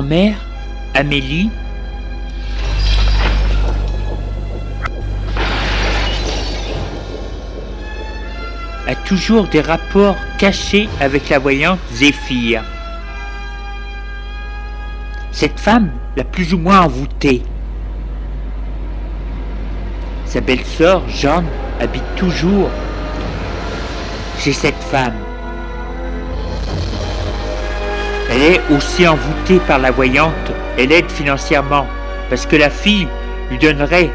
Grand-mère, Amélie, a toujours des rapports cachés avec la voyante Zéphir. Cette femme l'a plus ou moins envoûtée. Sa belle-sœur, Jeanne, habite toujours chez cette femme. Elle est aussi envoûtée par la voyante et l'aide financièrement parce que la fille lui donnerait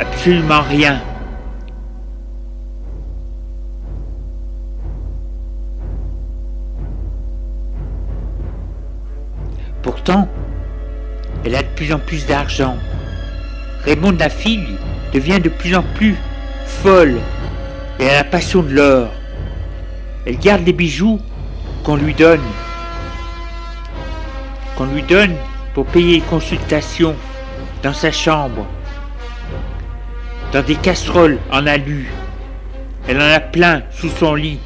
absolument rien. Pourtant, elle a de plus en plus d'argent. Raymond, la fille, devient de plus en plus folle et a la passion de l'or. Elle garde les bijoux qu'on lui donne. Qu'on lui donne pour payer les consultations dans sa chambre. Dans des casseroles en alu. Elle en a plein sous son lit.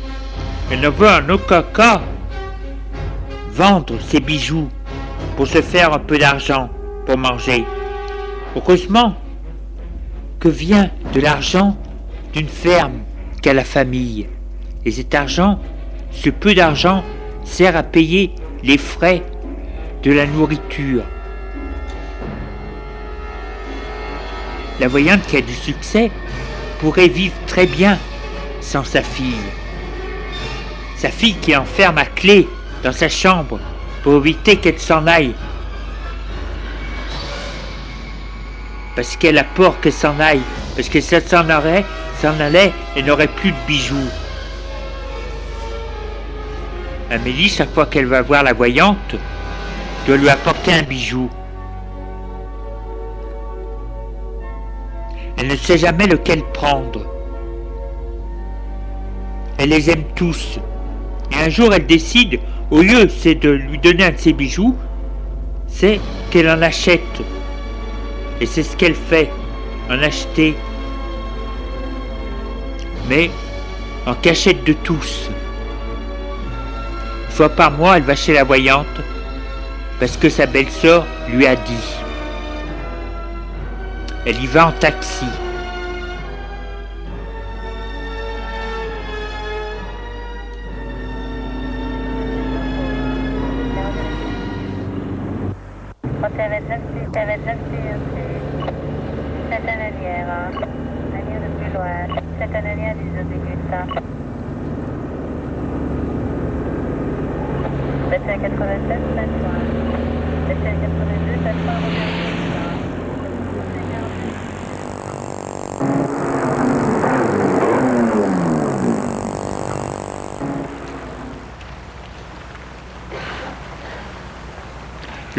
Elle ne veut en aucun cas vendre ses bijoux pour se faire un peu d'argent pour manger. Heureusement que vient de l'argent d'une ferme qu'a la famille. Et cet argent, ce peu d'argent, sert à payer les frais de la nourriture. La voyante qui a du succès pourrait vivre très bien sans sa fille. Sa fille qui enferme à clé dans sa chambre pour éviter qu'elle s'en aille. Parce qu'elle a peur qu'elle s'en aille. Parce que si elle s'en allait, s'en allait, elle n'aurait plus de bijoux. Amélie, chaque fois qu'elle va voir la voyante, doit lui apporter un bijou. Elle ne sait jamais lequel prendre. Elle les aime tous. Et un jour, elle décide, au lieu de lui donner un de ses bijoux, c'est qu'elle en achète. Et c'est ce qu'elle fait, en acheter. Mais en cachette de tous. Par mois, elle va chez la voyante parce que sa belle-sœur lui a dit. Elle y va en taxi.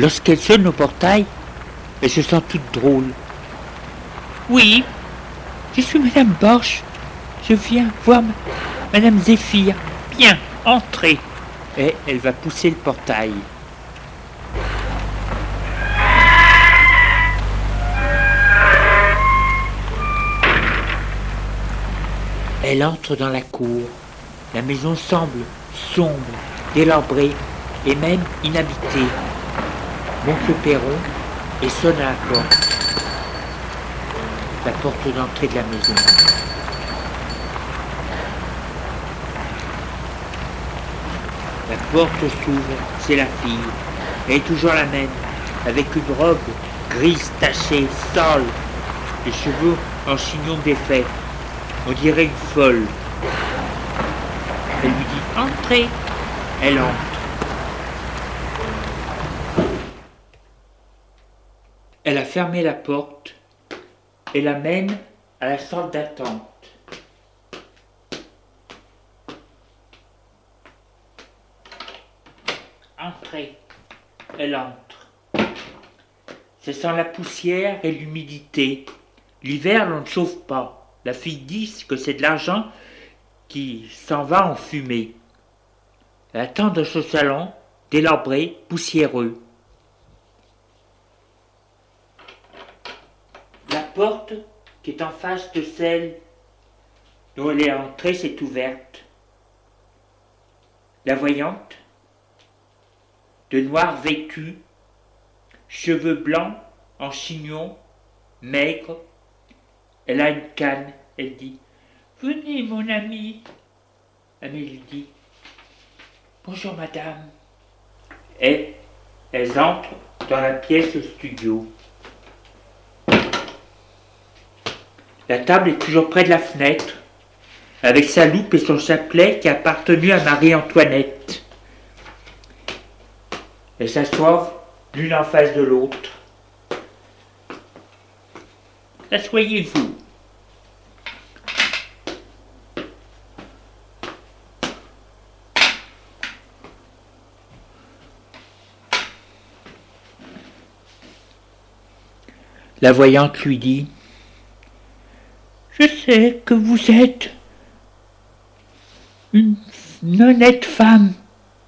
Lorsqu'elle sonne au portail, elle se sent toute drôle. Oui, je suis Madame Borch. Je viens voir Madame Zéphir. Bien, entrez. Et elle va pousser le portail. Elle entre dans la cour. La maison semble sombre, délabrée et même inhabitée monte le perron et sonne à la porte. La porte d'entrée de la maison. La porte s'ouvre, c'est la fille. Elle est toujours la même, avec une robe grise tachée, sale, les cheveux en chignon défait. On dirait une folle. Elle lui dit Entrez. Elle entre. Elle a fermé la porte et l'amène à la salle d'attente. Entrez. Elle entre. C'est sans la poussière et l'humidité. L'hiver, l'on ne chauffe pas. La fille dit que c'est de l'argent qui s'en va en fumée. Elle attend dans ce salon, délabré, poussiéreux. Porte qui est en face de celle dont elle est entrée s'est ouverte. La voyante, de noir vêtue, cheveux blancs en chignon, maigre, elle a une canne, elle dit Venez, mon ami. Amélie dit Bonjour, madame. Et elles entrent dans la pièce studio. La table est toujours près de la fenêtre, avec sa loupe et son chapelet qui appartenu à Marie-Antoinette. Elles s'assoient l'une en face de l'autre. Asseyez-vous. La voyante lui dit je sais que vous êtes une honnête femme,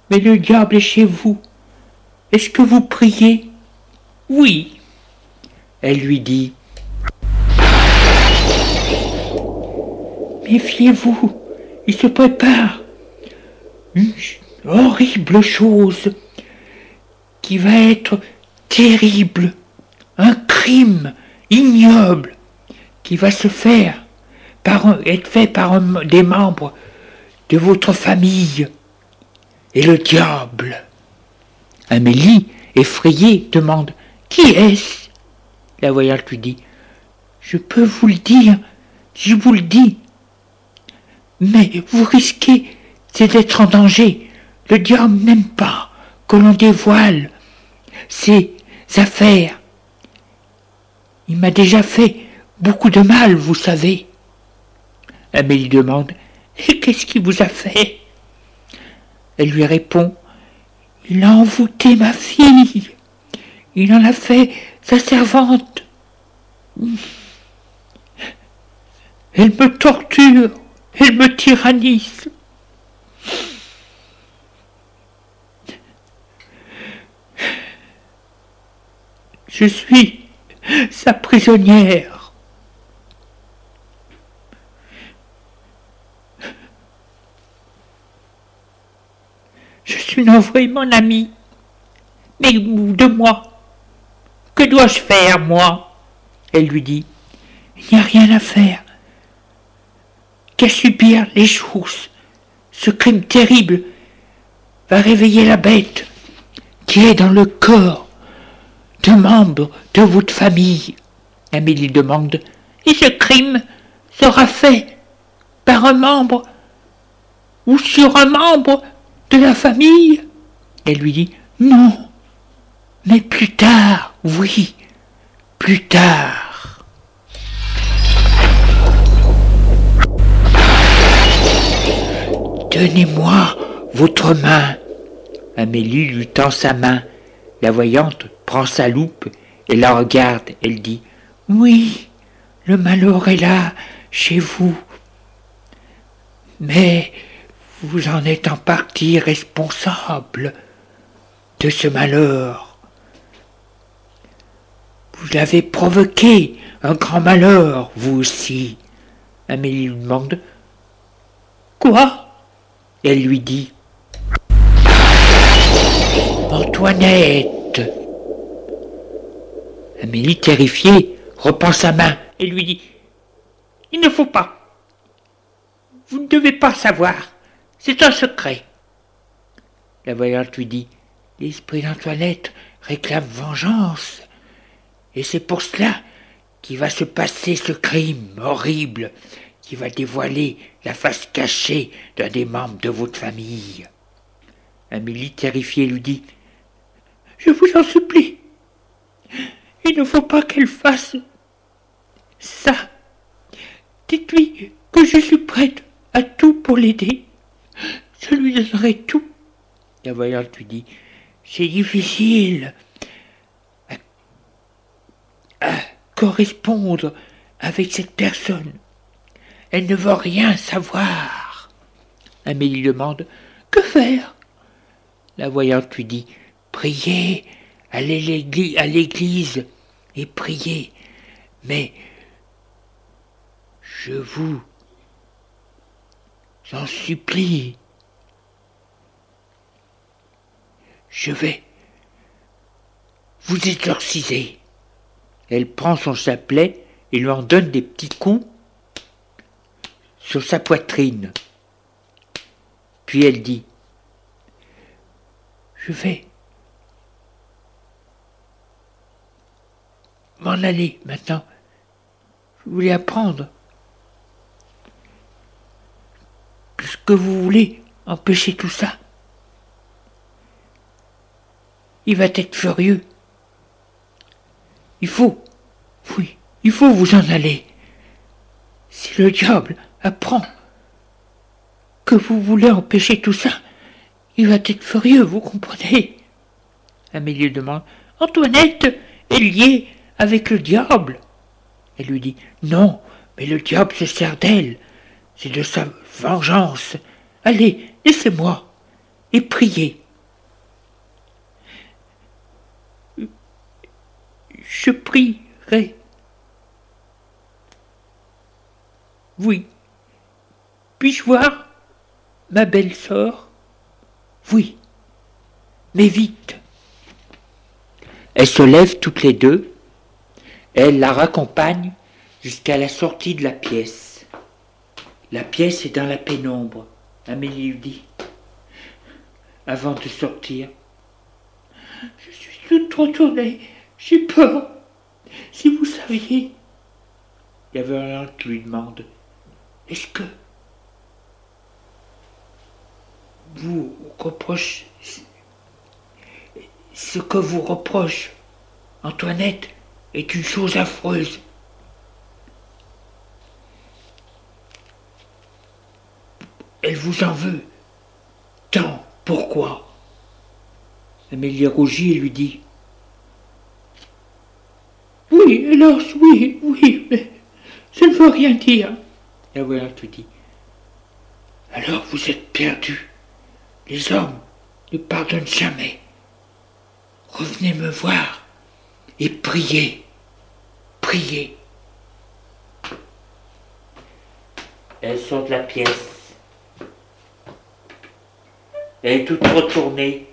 mais le diable est chez vous. Est-ce que vous priez? Oui. Elle lui dit. Méfiez-vous, il se prépare une horrible chose qui va être terrible, un crime ignoble qui va se faire par être fait par des membres de votre famille et le diable. Amélie, effrayée, demande Qui est-ce? La voyante lui dit Je peux vous le dire, je vous le dis. Mais vous risquez, c'est d'être en danger. Le diable n'aime pas que l'on dévoile ses affaires. Il m'a déjà fait beaucoup de mal, vous savez. Amélie demande Et qu'est-ce qui vous a fait? Elle lui répond Il a envoûté ma fille. Il en a fait sa servante. Elle me torture. Elle me tyrannise. Je suis sa prisonnière. Je suis navré, mon ami. Mais de moi. Que dois-je faire, moi? Elle lui dit. Il n'y a rien à faire. Qu'à subir les choses. Ce crime terrible va réveiller la bête qui est dans le corps de membres de votre famille. Amélie demande. Et ce crime sera fait par un membre ou sur un membre de la famille Elle lui dit Non, mais plus tard, oui, plus tard. Donnez-moi votre main. Amélie lui tend sa main. La voyante prend sa loupe et la regarde. Elle dit Oui, le malheur est là, chez vous. Mais vous en êtes en partie responsable de ce malheur. Vous l'avez provoqué, un grand malheur, vous aussi. Amélie lui demande Quoi? Elle lui dit Antoinette. Amélie, terrifiée, reprend sa main et lui dit Il ne faut pas. Vous ne devez pas savoir. C'est un secret. La voyante lui dit L'esprit d'Antoinette réclame vengeance. Et c'est pour cela qu'il va se passer ce crime horrible qui va dévoiler la face cachée d'un des membres de votre famille. Amélie, terrifiée, lui dit Je vous en supplie, il ne faut pas qu'elle fasse ça. Dites-lui que je suis prête à tout pour l'aider. Je lui donnerai tout. La voyante lui dit C'est difficile à, correspondre avec cette personne. Elle ne veut rien savoir. Amélie demande Que faire? La voyante lui dit Priez, allez à l'église et priez. Mais je vous J'en supplie. Je vais vous exorciser. Elle prend son chapelet et lui en donne des petits coups sur sa poitrine. Puis elle dit Je vais m'en aller maintenant. Je voulais apprendre ce que vous voulez empêcher tout ça. Il va être furieux. Il faut, oui, il faut vous en aller. Si le diable apprend que vous voulez empêcher tout ça, il va être furieux, vous comprenez Amélie demande Antoinette est liée avec le diable. Elle lui dit Non, mais le diable se sert d'elle. C'est de sa vengeance. Allez, laissez-moi et priez. Je prierai. Oui. Puis-je voir ma belle sœur Oui. Mais vite. Elles se lèvent toutes les deux. Elle la raccompagne jusqu'à la sortie de la pièce. La pièce est dans la pénombre, Amélie lui dit, avant de sortir. Je suis toute retournée, j'ai peur. Si vous saviez. Il y avait un qui lui demande Est-ce que vous reproche ce que vous reproche Antoinette est une chose affreuse? Elle vous en veut. Tant, pourquoi? Amélie rougit et lui dit Oui, hélas, oui, oui, mais je ne veux rien dire. La voyante lui dit Alors vous êtes perdu. Les hommes ne pardonnent jamais. Revenez me voir et priez, priez. Elle sort de la pièce. Elle est toute retournée.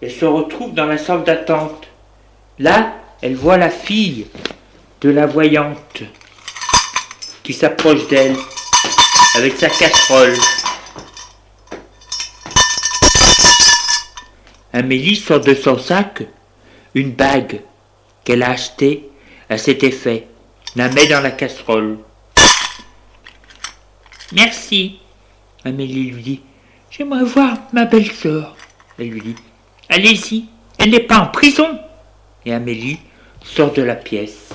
Elle se retrouve dans la salle d'attente. Là, elle voit la fille de la voyante qui s'approche d'elle avec sa casserole. Amélie sort de son sac une bague qu'elle a achetée à cet effet, la met dans la casserole. Merci. Amélie lui dit. J'aimerais voir ma belle-sœur. Elle lui dit. Allez-y, elle n'est pas en prison. Et Amélie sort de la pièce.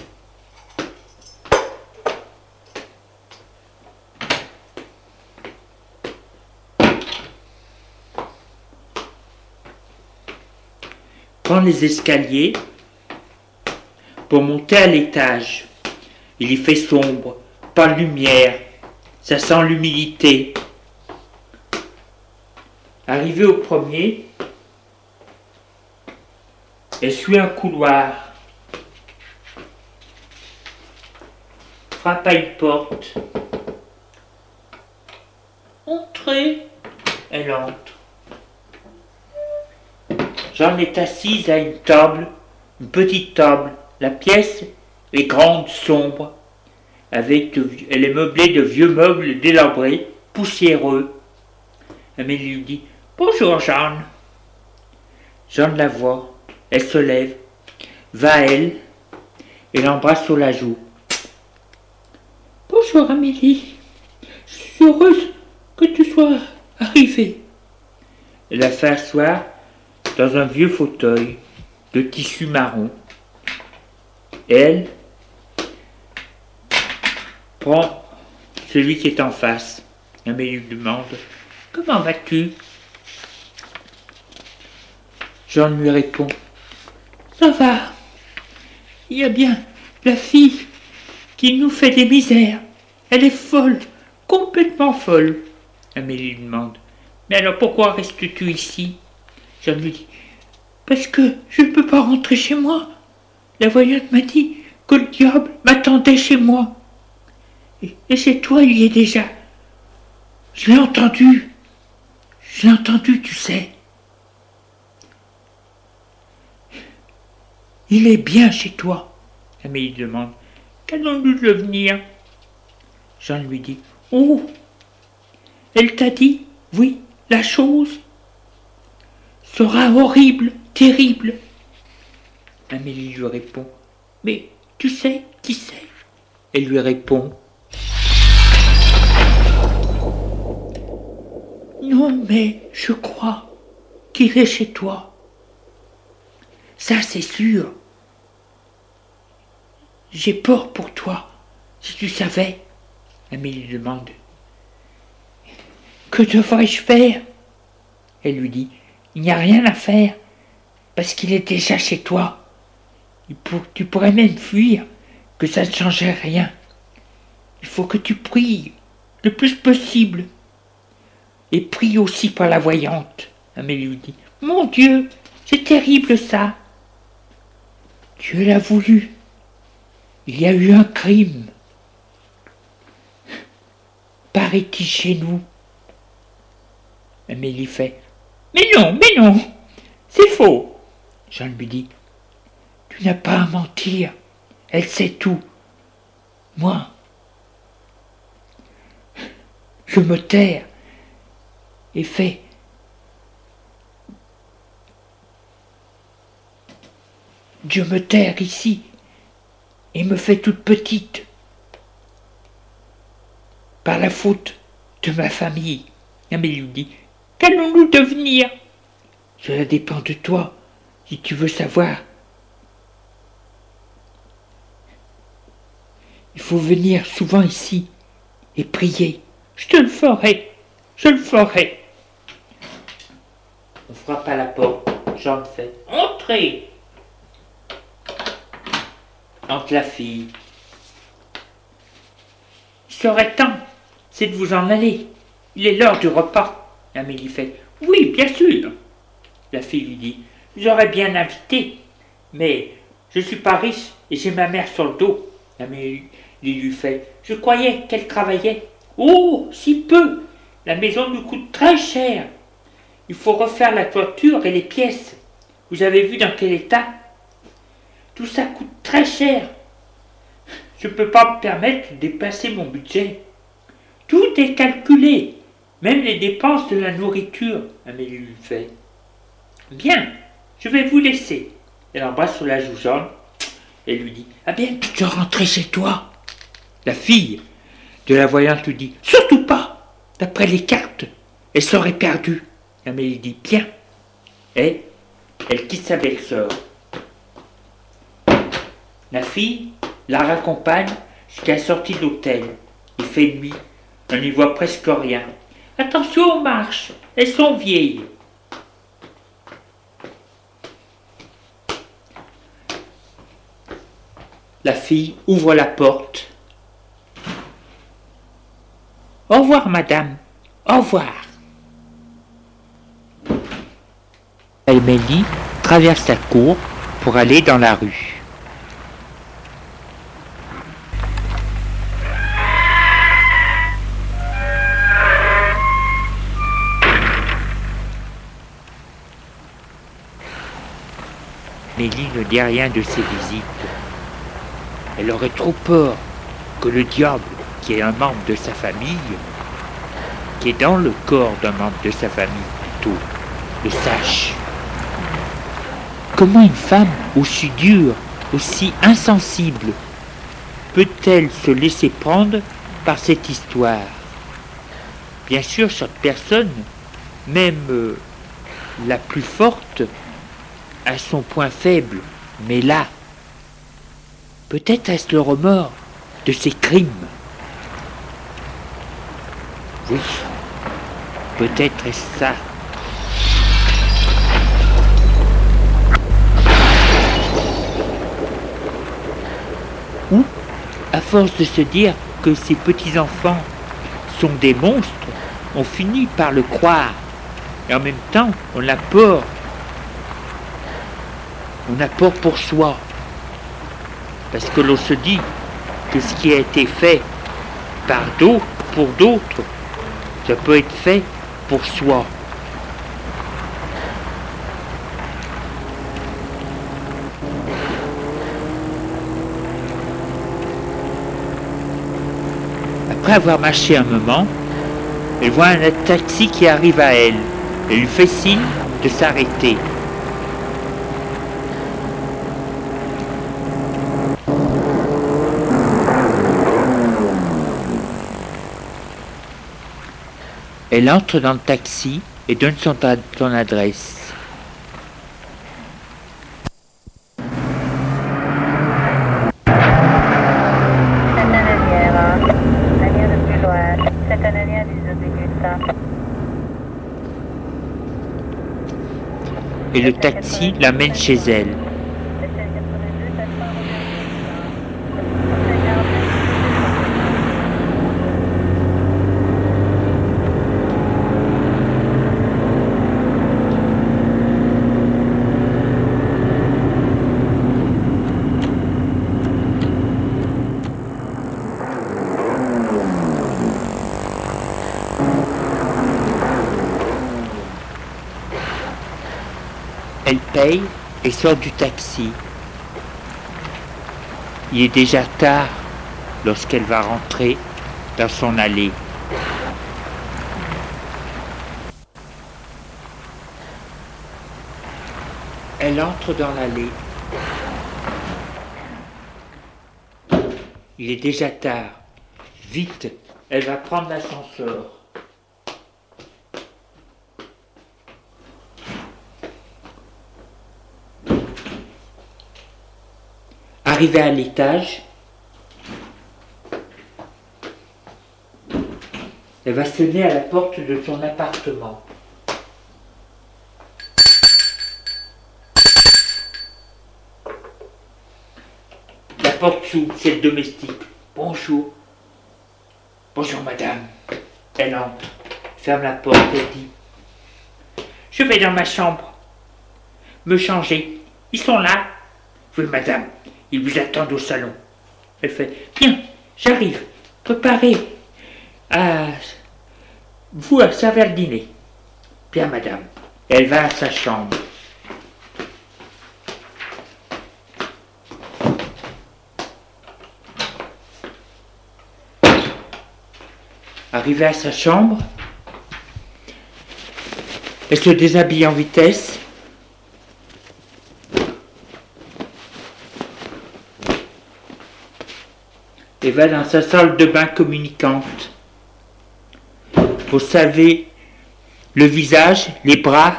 Prend les escaliers pour monter à l'étage. Il y fait sombre, pas de lumière, ça sent l'humidité. Arrivé au premier, elle suit un couloir, frappe à une porte. Entrez, elle entre. Jeanne est assise à une table, une petite table. La pièce est grande, sombre avec elle est meublée de vieux meubles délabrés, poussiéreux. Amélie lui dit Bonjour Jeanne. Jeanne la voit, elle se lève, va à elle et l'embrasse sur la joue. Bonjour Amélie, je suis heureuse que tu sois arrivée. Elle la fait asseoir dans un vieux fauteuil de tissu marron. Elle, Prends celui qui est en face. Amélie lui demande Comment vas-tu? Jean lui répond Ça va. Il y a bien la fille qui nous fait des misères. Elle est folle, complètement folle. Amélie lui demande Mais alors pourquoi restes-tu ici? Jean lui dit Parce que je ne peux pas rentrer chez moi. La voyante m'a dit que le diable m'attendait chez moi. Et c'est toi, il y est déjà. Je l'ai entendu. Je l'ai entendu, tu sais. Il est bien chez toi. Amélie demande. Qu'allons-nous devenir Jean lui dit. Oh Elle t'a dit, oui, la chose sera horrible, terrible. Amélie lui répond. Mais tu sais qui c'est? Elle lui répond. Non, mais je crois qu'il est chez toi. Ça, c'est sûr. J'ai peur pour toi, si tu savais. Amélie demande. Que devrais-je faire? Elle lui dit. Il n'y a rien à faire, parce qu'il est déjà chez toi. Tu pourrais même fuir, que ça ne changerait rien. Il faut que tu pries le plus possible et prie aussi par la voyante. Amélie lui dit Mon Dieu, c'est terrible ça. Dieu l'a voulu. Il y a eu un crime. Paraît-il chez nous Amélie fait Mais non, mais non, c'est faux. Jean lui dit Tu n'as pas à mentir. Elle sait tout. Moi, je me taire et fait. Dieu me terre ici et me fait toute petite par la faute de ma famille. Amélie Qu'allons-nous devenir? Cela dépend de toi, si tu veux savoir. Il faut venir souvent ici et prier. Je te le ferai, je le ferai. On frappe à la porte. Jean fait Entrez La fille. Il serait temps, c'est de vous en aller. Il est l'heure du repas. Amélie fait Oui, bien sûr. La fille lui dit J'aurais bien invité, mais je suis pas riche et j'ai ma mère sur le dos. Amélie lui fait Je croyais qu'elle travaillait. Oh, si peu La maison nous coûte très cher Il faut refaire la toiture et les pièces. Vous avez vu dans quel état Tout ça coûte très cher. Je ne peux pas me permettre de dépasser mon budget. Tout est calculé, même les dépenses de la nourriture, Amélie lui fait. Bien, je vais vous laisser. Elle embrasse sur la joue jaune et lui dit Ah bien, tu te rentrer chez toi. La fille de la voyante lui dit Surtout pas D'après les cartes, elle serait perdue. Amélie dit Bien. Et elle quitte sa belle-sœur. La fille la raccompagne jusqu'à la sortie de l'hôtel. Il fait nuit, on n'y voit presque rien. Attention aux marches, elles sont vieilles. La fille ouvre la porte. Au revoir, madame. Au revoir. Amélie traverse la cour pour aller dans la rue. Amélie ne dit rien de ses visites. Elle aurait trop peur que le diable, qui est un membre de sa famille, qui est dans le corps d'un membre de sa famille plutôt, le sache. Comment une femme aussi dure, aussi insensible, peut-elle se laisser prendre par cette histoire? Bien sûr, chaque personne, même euh, la plus forte, a son point faible, mais là, peut-être est-ce le remords de ses crimes. Oui, peut-être est-ce ça. Ou, à force de se dire que ces petits-enfants sont des monstres, on finit par le croire. Et en même temps, on a peur on a peur pour soi. Parce que l'on se dit que ce qui a été fait par d'autres, pour d'autres, ça peut être fait pour soi. Après avoir marché un moment, elle voit un taxi qui arrive à elle et lui fait signe de s'arrêter. Elle entre dans le taxi et donne son, adresse. Et le taxi l'amène chez elle. Elle et sort du taxi. Il est déjà tard lorsqu'elle va rentrer dans son allée. Elle entre dans l'allée. Il est déjà tard. Vite, elle va prendre l'ascenseur. Arrivée à l'étage, elle va sonner à la porte de son appartement. La porte s'ouvre, c'est le domestique. Bonjour. Bonjour madame. Elle entre, ferme la porte et dit Je vais dans ma chambre me changer. Ils sont là. Oui madame, ils vous attendent au salon. Elle fait Bien, j'arrive. Préparez à vous à servir le dîner. Bien madame. Elle va à sa chambre. Arrivée à sa chambre, elle se déshabille en vitesse. Va dans sa salle de bain communicante pour salver le visage, les bras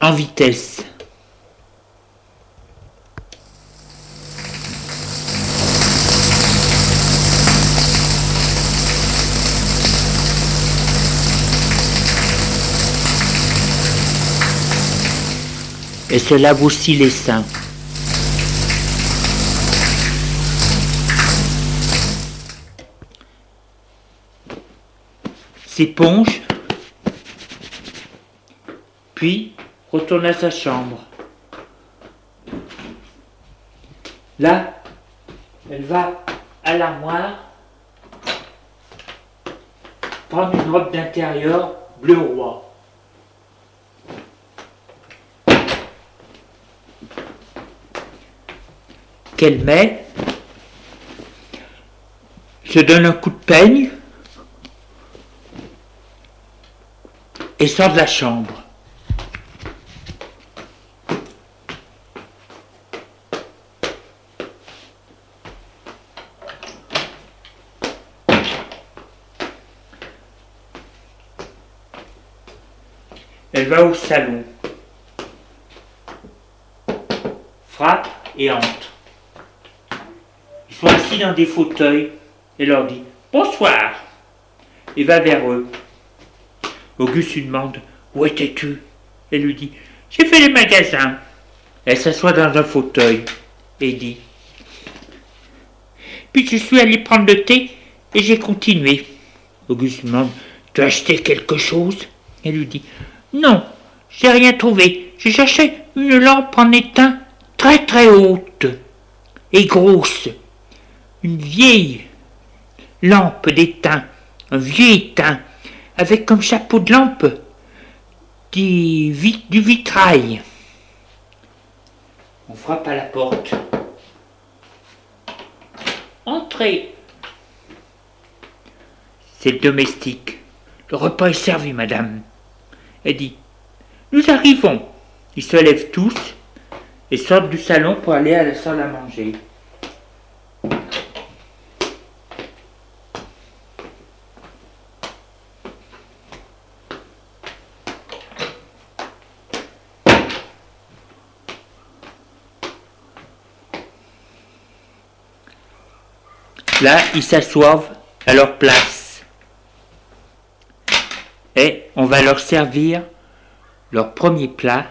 en vitesse. Et se lave aussi les seins. S'éponge, puis retourne à sa chambre. Là, elle va à l'armoire prendre une robe d'intérieur bleu roi. Qu'elle met, se donne un coup de peigne, et sort de la chambre. Elle va au salon, frappe et entre. Ils sont assis dans des fauteuils et leur dit Bonsoir et va vers eux. Auguste lui demande Où étais-tu? Elle lui dit J'ai fait les magasins. Elle s'assoit dans un fauteuil et dit Puis je suis allé prendre le thé et j'ai continué. Auguste lui demande Tu as acheté quelque chose? Elle lui dit Non, j'ai rien trouvé. J'ai cherché une lampe en étain très très haute et grosse. Une vieille lampe d'étain, un vieux étain avec comme chapeau de lampe du, vitrail. On frappe à la porte. Entrez. C'est le domestique. Le repas est servi, madame. Elle dit Nous arrivons. Ils se lèvent tous et sortent du salon pour aller à la salle à manger. Là, ils s'assoivent à leur place. Et on va leur servir leur premier plat,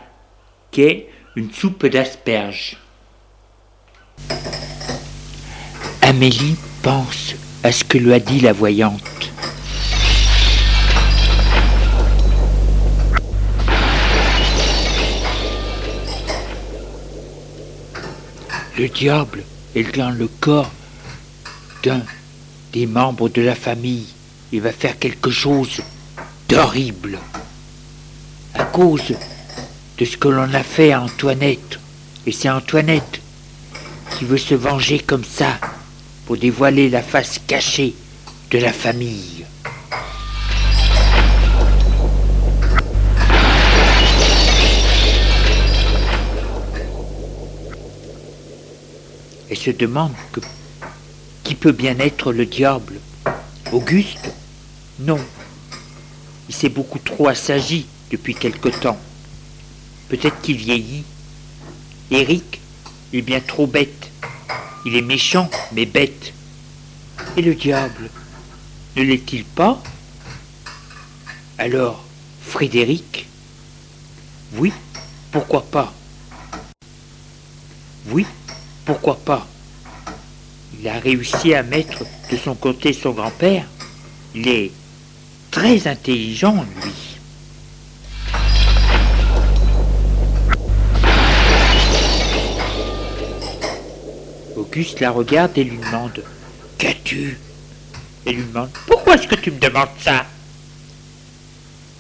qui est une soupe d'asperges. Amélie pense à ce que lui a dit la voyante. Le diable est dans le corps d'un des membres de la famille. Il va faire quelque chose d'horrible. À cause de ce que l'on a fait à Antoinette. Et c'est Antoinette qui veut se venger comme ça pour dévoiler la face cachée de la famille. Elle se demande que peut bien être le diable Auguste? Non. Il s'est beaucoup trop assagi depuis quelque temps. Peut-être qu'il vieillit. Eric est bien trop bête. Il est méchant, mais bête. Et le diable Ne l'est-il pas? Alors, Frédéric? Oui, pourquoi pas? Oui, pourquoi pas? Il a réussi à mettre de son côté son grand-père. Il est très intelligent, lui. Auguste la regarde et lui demande Qu'as-tu? Elle lui demande Pourquoi est-ce que tu me demandes ça?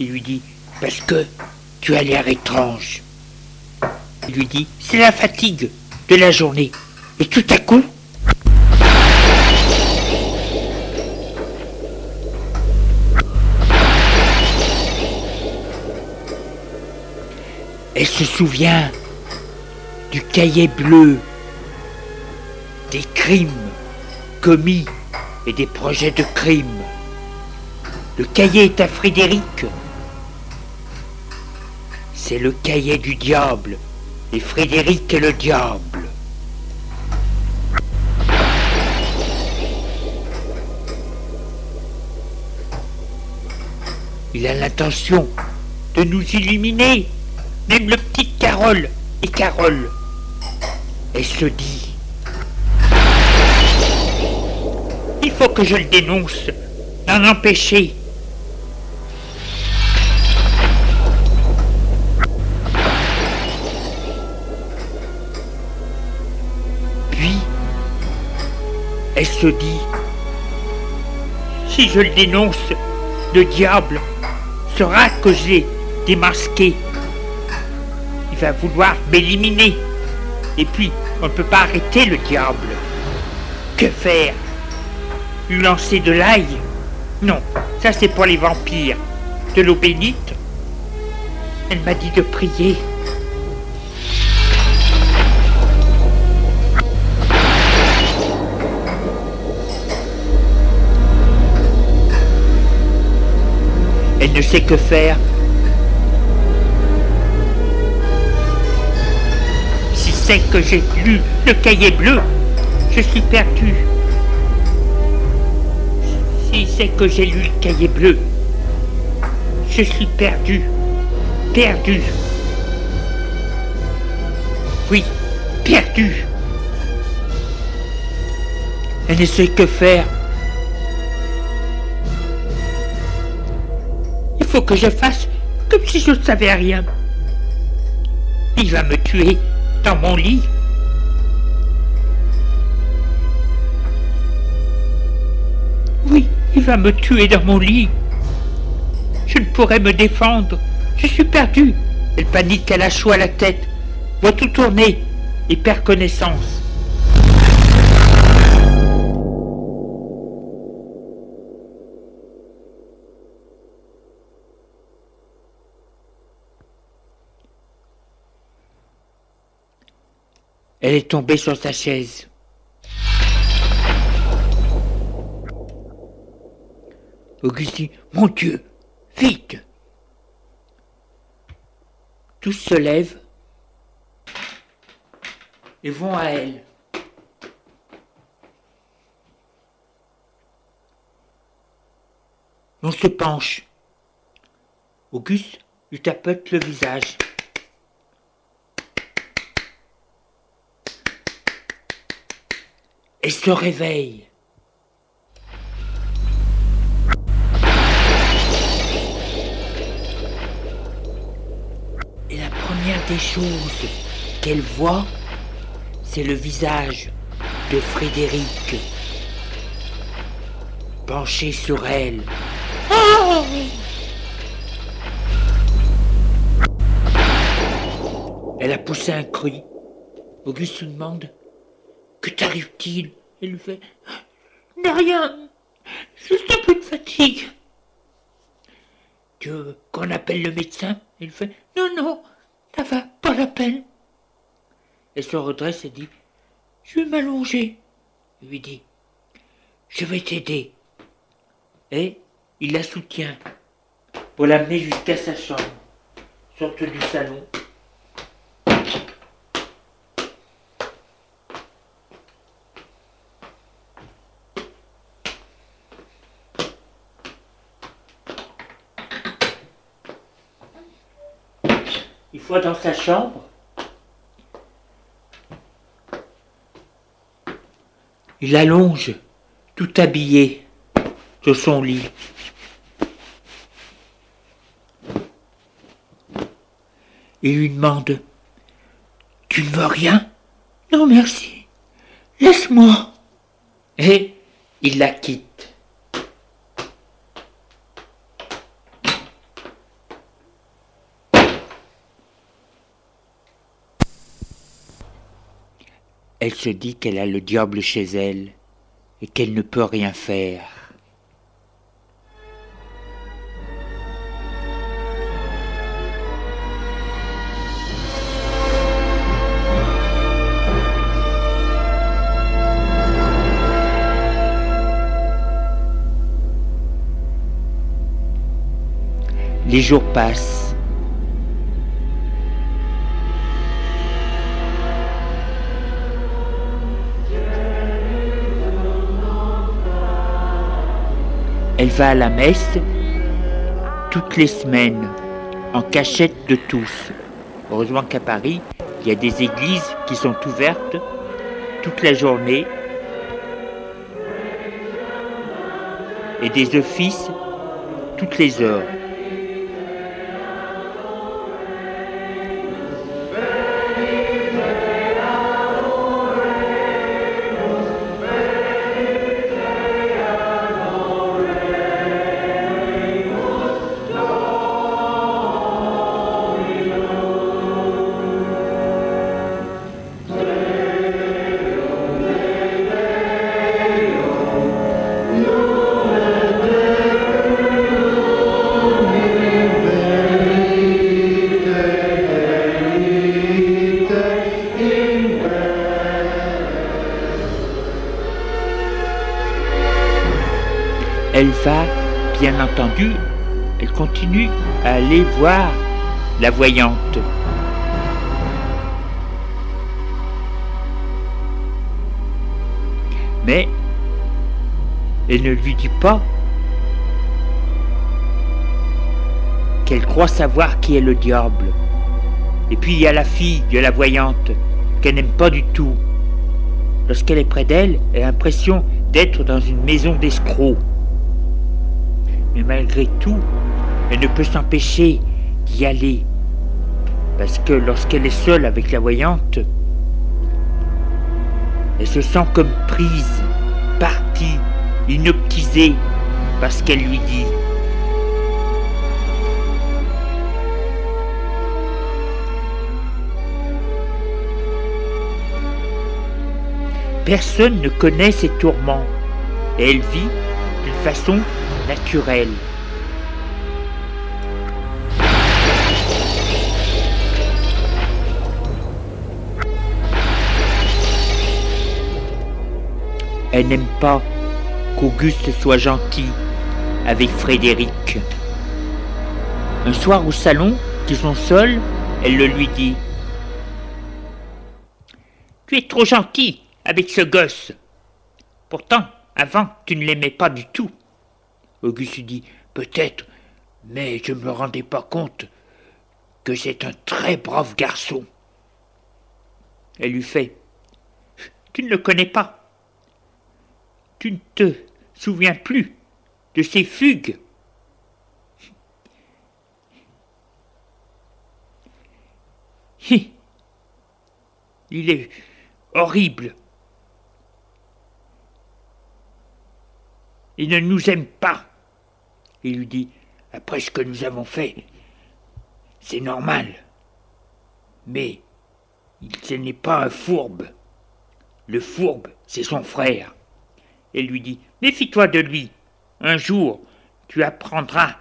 Il lui dit Parce que tu as l'air étrange. Il lui dit C'est la fatigue de la journée. Et tout à coup, elle se souvient du cahier bleu, des crimes commis et des projets de crimes. Le cahier est à Frédéric. C'est le cahier du diable. Et Frédéric est le diable. Il a l'intention de nous illuminer. Même le petit Carole et Carole. Elle se dit Il faut que je le dénonce, d'en empêcher. Puis, elle se dit Si je le dénonce, le diable saura que j'ai démasqué. Vouloir m'éliminer. Et puis, on ne peut pas arrêter le diable. Que faire? Lui lancer de l'ail? Non, ça c'est pour les vampires. De l'eau bénite? Elle m'a dit de prier. Elle ne sait que faire. C'est que j'ai lu le cahier bleu, je suis perdu. Si c'est que j'ai lu le cahier bleu, je suis perdu. Perdu. Oui, perdu. Elle ne sait que faire. Il faut que je fasse comme si je ne savais rien. Il va me tuer dans mon lit. Oui, il va me tuer dans mon lit. Je ne pourrai me défendre. Je suis perdu. Elle panique à la chaud à la tête, voit tout tourner et perd connaissance. Elle est tombée sur sa chaise. Augustine, mon Dieu, vite Tous se lèvent et vont à elle. On se penche. Auguste lui tapote le visage. Elle se réveille. Et la première des choses qu'elle voit, c'est le visage de Frédéric penché sur elle. Elle a poussé un cri. Auguste lui demande Que t'arrive-t-il? Elle fait rien, juste un peu de fatigue. Tu veux qu'on appelle le médecin? Il fait Non, non, ça va, pas la peine. Elle se redresse et dit Je vais m'allonger. Il lui dit Je vais t'aider. Et il la soutient pour l'amener jusqu'à sa chambre, sorte du salon. Dans sa chambre, il allonge, tout habillé, sur son lit. Il lui demande Tu ne veux rien Non, merci. Laisse-moi. Et il la quitte. Elle se dit qu'elle a le diable chez elle et qu'elle ne peut rien faire. Les jours passent. Elle va à la messe toutes les semaines, en cachette de tous. Heureusement qu'à Paris, il y a des églises qui sont ouvertes toute la journée et des offices toutes les heures. Elle continue à aller voir la voyante. Mais elle ne lui dit pas qu'elle croit savoir qui est le diable. Et puis il y a la fille de la voyante qu'elle n'aime pas du tout. Lorsqu'elle est près d'elle, elle a l'impression d'être dans une maison d'escrocs. Mais malgré tout, elle ne peut s'empêcher d'y aller. Parce que lorsqu'elle est seule avec la voyante, elle se sent comme prise, partie, inoptisée par ce qu'elle lui dit. Personne ne connaît ses tourments et elle vit d'une façon naturelle. Elle n'aime pas qu'Auguste soit gentil avec Frédéric. Un soir au salon, qu'ils sont seuls, elle le lui dit. Tu es trop gentil avec ce gosse. Pourtant, avant, tu ne l'aimais pas du tout. Auguste dit Peut-être, mais je ne me rendais pas compte que c'est un très brave garçon. Elle lui fait Tu ne le connais pas. Tu ne te souviens plus de ses fugues. Il est horrible. Il ne nous aime pas. Il lui dit Après ce que nous avons fait, c'est normal. Mais ce n'est pas un fourbe. Le fourbe, c'est son frère. Elle lui dit Méfie-toi de lui. Un jour, tu apprendras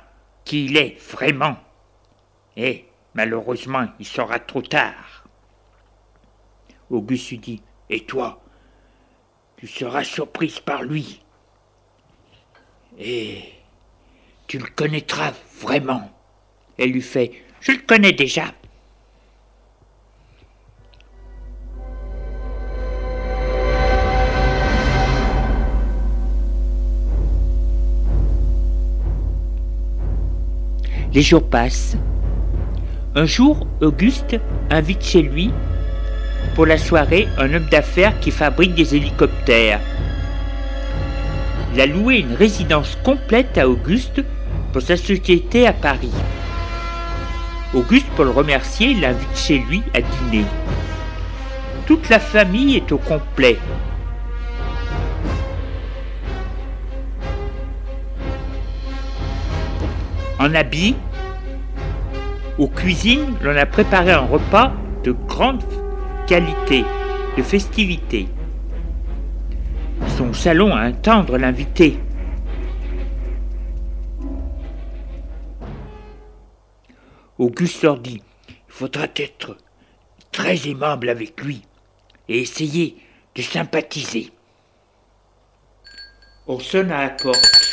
qui il est vraiment. Et malheureusement, il sera trop tard. Auguste lui dit Et toi, tu seras surprise par lui. Et tu le connaîtras vraiment. Elle lui fait Je le connais déjà. Les jours passent. Un jour, Auguste invite chez lui pour la soirée un homme d'affaires qui fabrique des hélicoptères. Il a loué une résidence complète à Auguste pour sa société à Paris. Auguste, pour le remercier, l'invite chez lui à dîner. Toute la famille est au complet. En habit, aux cuisines, l'on a préparé un repas de grande qualité de festivités. Son salon à attendre l'invité. Auguste leur dit Il faudra être très aimable avec lui et essayer de sympathiser. On sonne à la porte.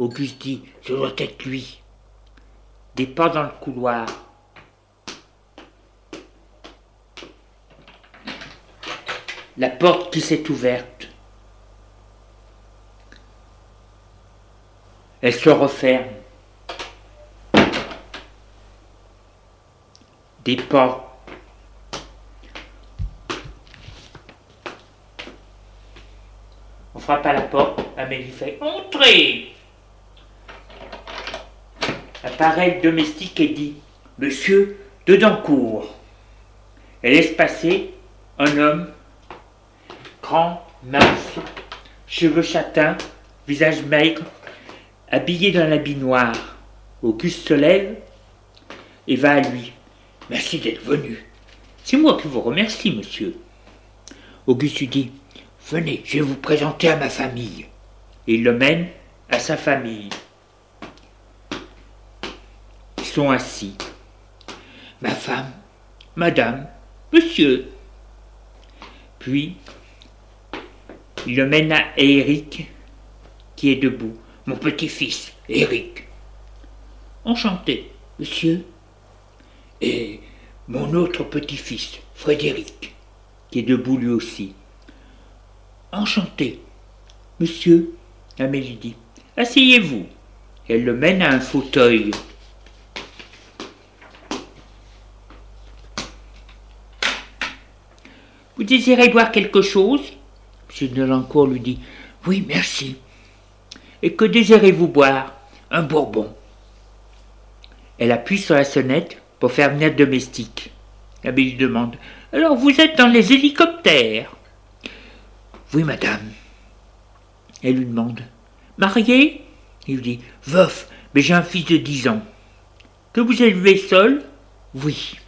Auguste dit Ce doit être lui. Des pas dans le couloir. La porte qui s'est ouverte. Elle se referme. Des pas. On frappe à la porte. Amélie fait Entrez Apparaît domestique et dit Monsieur Dedancourt. Elle laisse passer un homme grand, mince, cheveux châtains, visage maigre, habillé d'un habit noir. Auguste se lève et va à lui. Merci d'être venu. C'est moi qui vous remercie, monsieur. Auguste lui dit Venez, je vais vous présenter à ma famille. Et il le mène à sa famille. Sont assis. Ma femme, madame, monsieur. Puis, il le mène à Eric, qui est debout. Mon petit-fils, Eric. Enchanté, monsieur. Et mon autre petit-fils, Frédéric, qui est debout lui aussi. Enchanté, monsieur, Amélie dit. Asseyez-vous. Elle le mène à un fauteuil. Vous désirez boire quelque chose? M. Delancourt lui dit Oui, merci. Et que désirez-vous boire? Un bourbon. Elle appuie sur la sonnette pour faire venir le domestique. L'abbé lui demande Alors vous êtes dans les hélicoptères? Oui, madame. Elle lui demande Marié? Il lui dit Veuf, mais j'ai un fils de dix ans. Que vous élevez seul? Oui.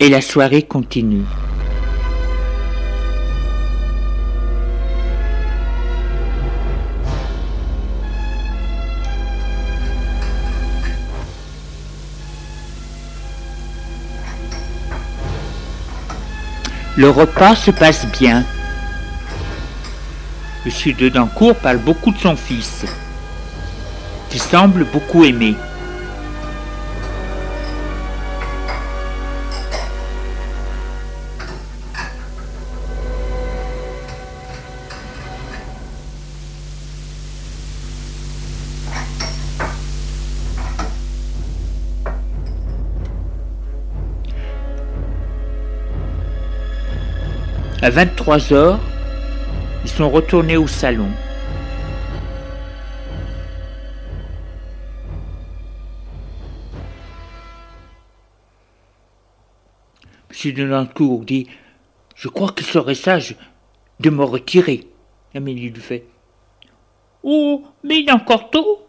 Et la soirée continue. Le repas se passe bien. Monsieur Dedancourt parle beaucoup de son fils, qui semble beaucoup aimer. À 23 heures, ils sont retournés au salon. M. Delancourt dit Je crois qu'il serait sage de me retirer. Amélie lui fait Oh, mais il est encore tôt.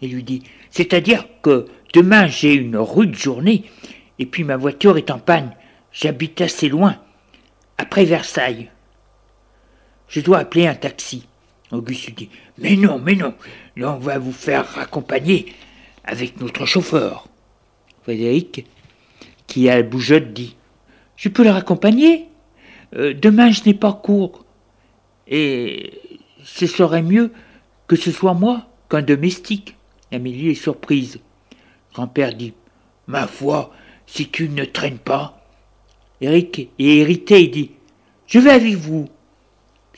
Il lui dit C'est-à-dire que demain j'ai une rude journée, et puis ma voiture est en panne. J'habite assez loin après Versailles. Je dois appeler un taxi. Auguste dit Mais non, mais non, on va vous faire accompagner avec notre chauffeur. Frédéric, qui a le bougeotte, dit Je peux le raccompagner? Euh, Demain je n'ai pas cours. Et ce serait mieux que ce soit moi qu'un domestique. Amélie est surprise. Grand-père dit Ma foi, si tu ne traînes pas, Eric est irrité et dit Je vais avec vous.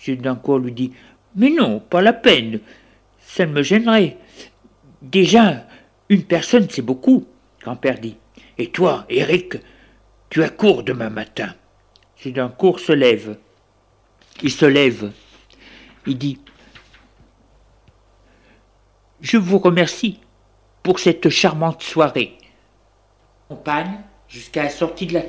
M. Dancourt lui dit Mais non, pas la peine. Ça me gênerait. Déjà, une personne, c'est beaucoup. Grand-père dit Et toi, Eric, tu as cours demain matin. M. Dancourt se lève. Il se lève. Il dit Je vous remercie pour cette charmante soirée. Compagne jusqu'à la sortie de la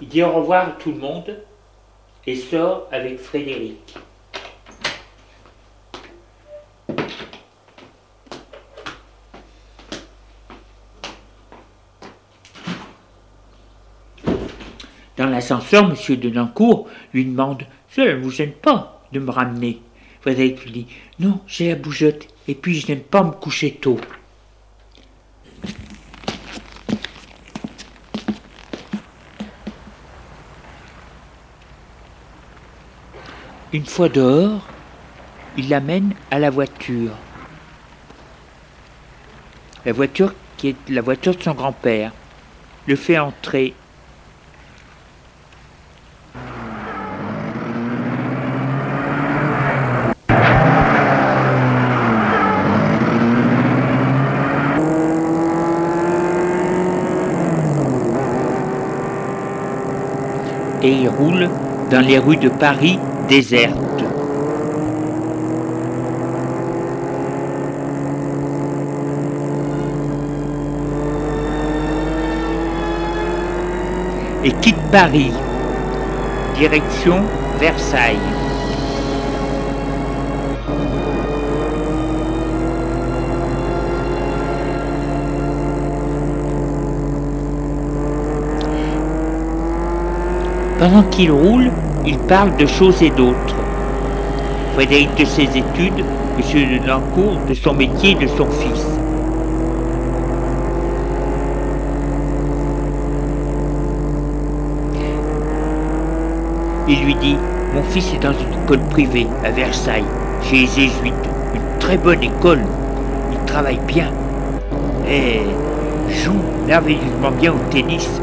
il dit au revoir à tout le monde et sort avec Frédéric. Dans l'ascenseur, M. Denancourt lui demande Cela ne vous gêne pas de me ramener? Lui dit Non, j'ai la bougeotte, et puis je n'aime pas me coucher tôt. Une fois dehors, il l'amène à la voiture. La voiture qui est la voiture de son grand-père le fait entrer. Et il roule dans les rues de Paris déserte. Et quitte Paris, direction Versailles. Pendant qu'il roule, il parle de choses et d'autres. Frédéric de ses études, M. de Lancourt de son métier et de son fils. Il lui dit Mon fils est dans une école privée à Versailles, chez les Jésuites. Une très bonne école. Il travaille bien. Et joue merveilleusement bien au tennis.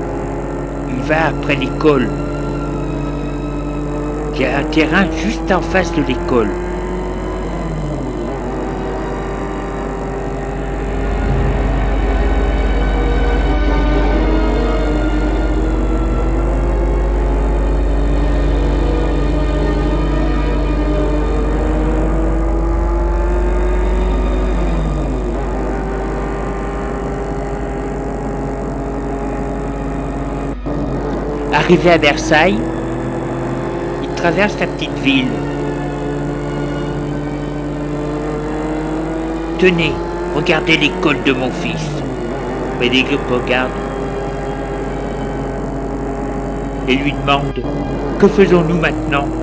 Il va après l'école il y a un terrain juste en face de l'école. Arrivé à Versailles, traverse la petite ville. Tenez, regardez l'école de mon fils. Frédéric regarde et lui demande Que faisons-nous maintenant?